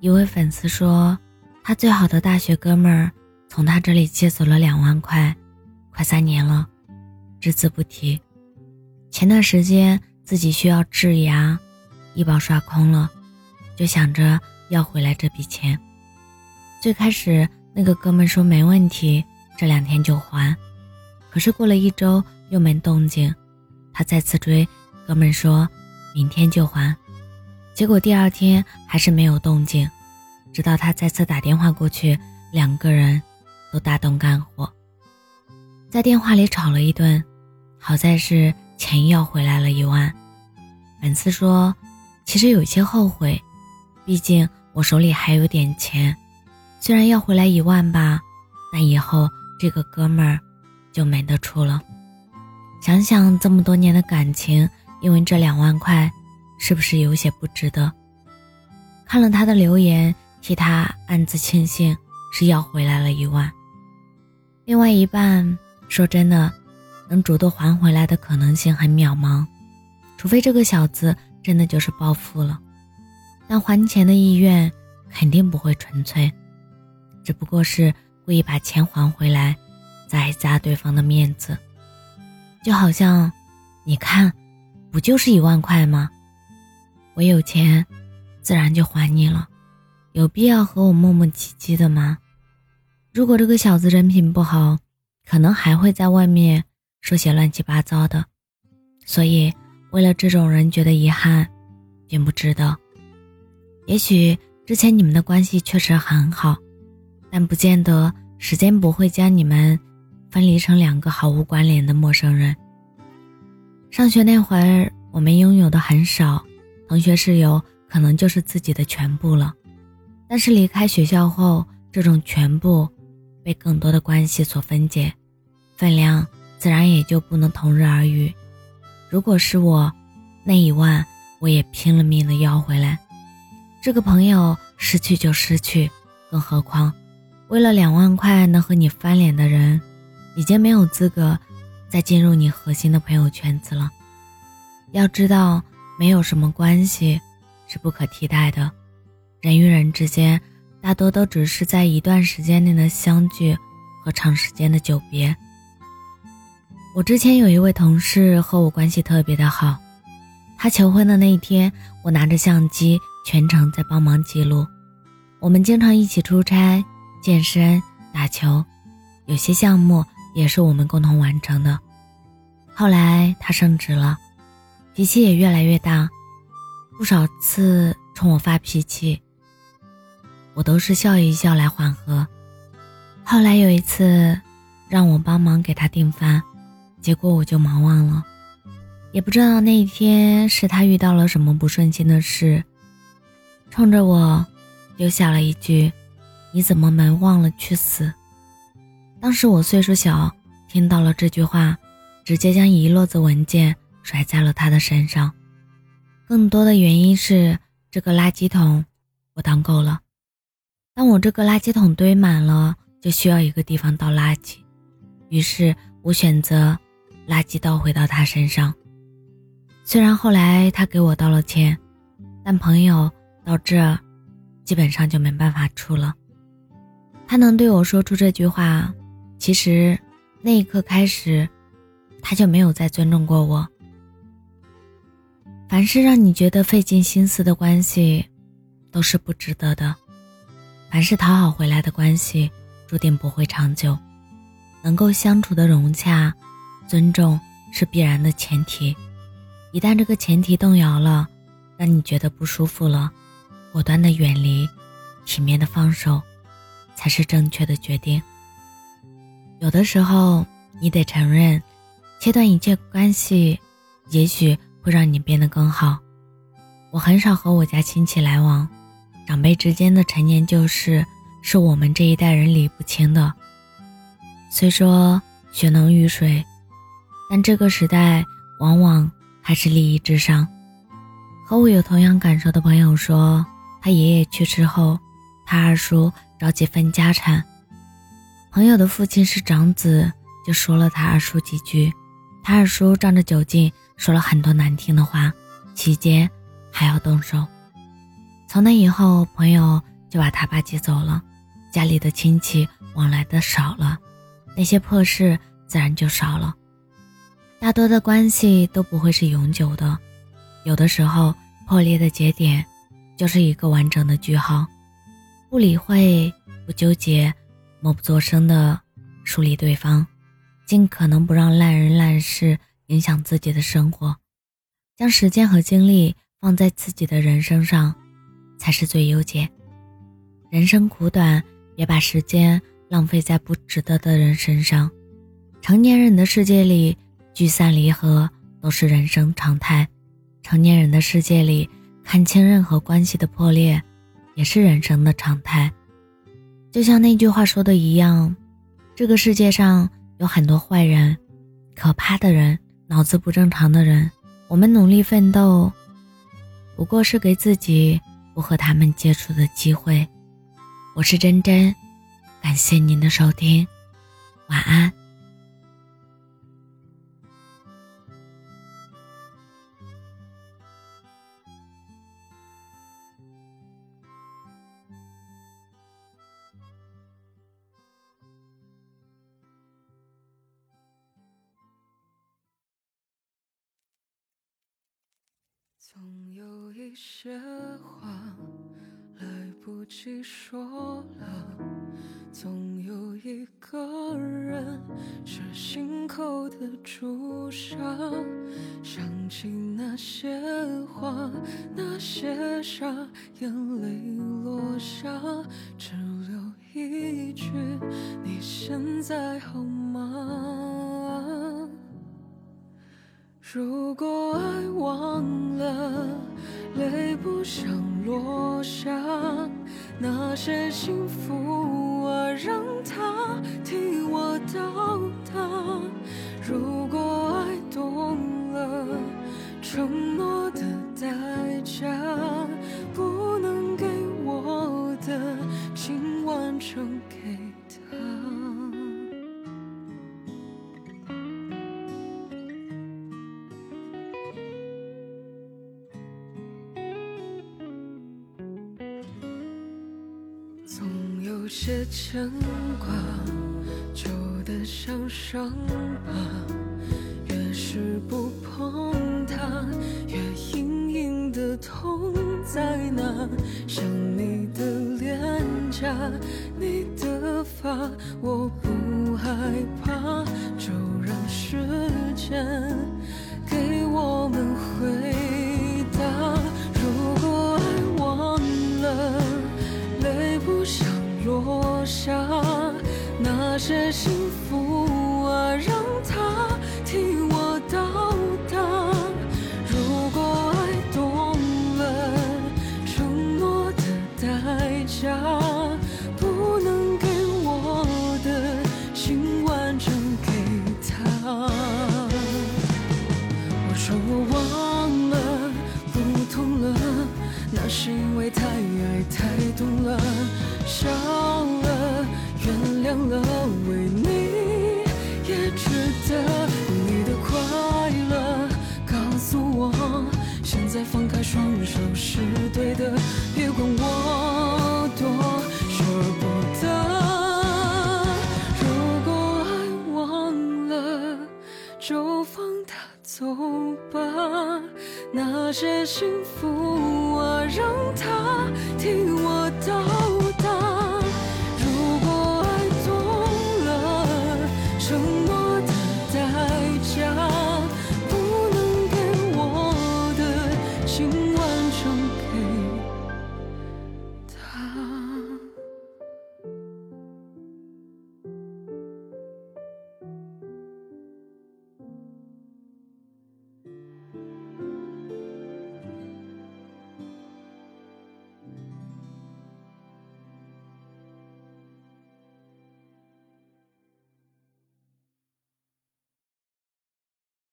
一位粉丝说，他最好的大学哥们儿从他这里借走了两万块，快三年了，只字不提。前段时间自己需要治牙，医保刷空了，就想着要回来这笔钱。最开始那个哥们说没问题，这两天就还。可是过了一周又没动静，他再次追，哥们说明天就还。结果第二天还是没有动静，直到他再次打电话过去，两个人都大动肝火，在电话里吵了一顿。好在是钱要回来了一万。粉丝说，其实有些后悔，毕竟我手里还有点钱，虽然要回来一万吧，但以后这个哥们儿就没得出了。想想这么多年的感情，因为这两万块。是不是有些不值得？看了他的留言，替他暗自庆幸，是要回来了一万。另外一半说真的，能主动还回来的可能性很渺茫，除非这个小子真的就是暴富了。但还钱的意愿肯定不会纯粹，只不过是故意把钱还回来，再砸对方的面子。就好像，你看，不就是一万块吗？我有钱，自然就还你了，有必要和我磨磨唧唧的吗？如果这个小子人品不好，可能还会在外面说些乱七八糟的。所以，为了这种人觉得遗憾，并不值得。也许之前你们的关系确实很好，但不见得时间不会将你们分离成两个毫无关联的陌生人。上学那会儿，我们拥有的很少。同学室友可能就是自己的全部了，但是离开学校后，这种全部被更多的关系所分解，分量自然也就不能同日而语。如果是我，那一万我也拼了命的要回来。这个朋友失去就失去，更何况为了两万块能和你翻脸的人，已经没有资格再进入你核心的朋友圈子了。要知道。没有什么关系是不可替代的，人与人之间大多都只是在一段时间内的相聚和长时间的久别。我之前有一位同事和我关系特别的好，他求婚的那一天，我拿着相机全程在帮忙记录。我们经常一起出差、健身、打球，有些项目也是我们共同完成的。后来他升职了。脾气也越来越大，不少次冲我发脾气，我都是笑一笑来缓和。后来有一次，让我帮忙给他订饭，结果我就忙忘了，也不知道那一天是他遇到了什么不顺心的事，冲着我丢下了一句：“你怎么没忘了去死？”当时我岁数小，听到了这句话，直接将一摞子文件。甩在了他的身上，更多的原因是这个垃圾桶我当够了。当我这个垃圾桶堆满了，就需要一个地方倒垃圾，于是我选择垃圾倒回到他身上。虽然后来他给我道了歉，但朋友到这，基本上就没办法处了。他能对我说出这句话，其实那一刻开始，他就没有再尊重过我。凡是让你觉得费尽心思的关系，都是不值得的；凡是讨好回来的关系，注定不会长久。能够相处的融洽、尊重是必然的前提。一旦这个前提动摇了，让你觉得不舒服了，果断的远离，体面的放手，才是正确的决定。有的时候，你得承认，切断一切关系，也许。会让你变得更好。我很少和我家亲戚来往，长辈之间的陈年旧事是我们这一代人理不清的。虽说血浓于水，但这个时代往往还是利益至上。和我有同样感受的朋友说，他爷爷去世后，他二叔着急分家产，朋友的父亲是长子，就说了他二叔几句，他二叔仗着酒劲。说了很多难听的话，期间还要动手。从那以后，朋友就把他爸接走了，家里的亲戚往来的少了，那些破事自然就少了。大多的关系都不会是永久的，有的时候破裂的节点，就是一个完整的句号。不理会，不纠结，默不作声的疏离对方，尽可能不让烂人烂事影响自己的生活，将时间和精力放在自己的人生上，才是最优解。人生苦短，别把时间浪费在不值得的人身上。成年人的世界里。聚散离合都是人生常态，成年人的世界里，看清任何关系的破裂，也是人生的常态。就像那句话说的一样，这个世界上有很多坏人，可怕的人，脑子不正常的人。我们努力奋斗，不过是给自己不和他们接触的机会。我是真真，感谢您的收听，晚安。总有一些话来不及说了，总有一个人是心口的朱砂。想起那些话，那些傻，眼如果爱忘了，泪不想落下，那些幸福啊，让它替我到达。如果爱懂了，承有些牵挂，旧的像伤疤，越是不碰它，越隐隐的痛在那？想你的脸颊，你的发，我不害怕，就让时间给我们回落下那些幸福啊，让它替我到达。如果爱懂了，承诺的代价，不能给我的，请完整给他。我说我幸福。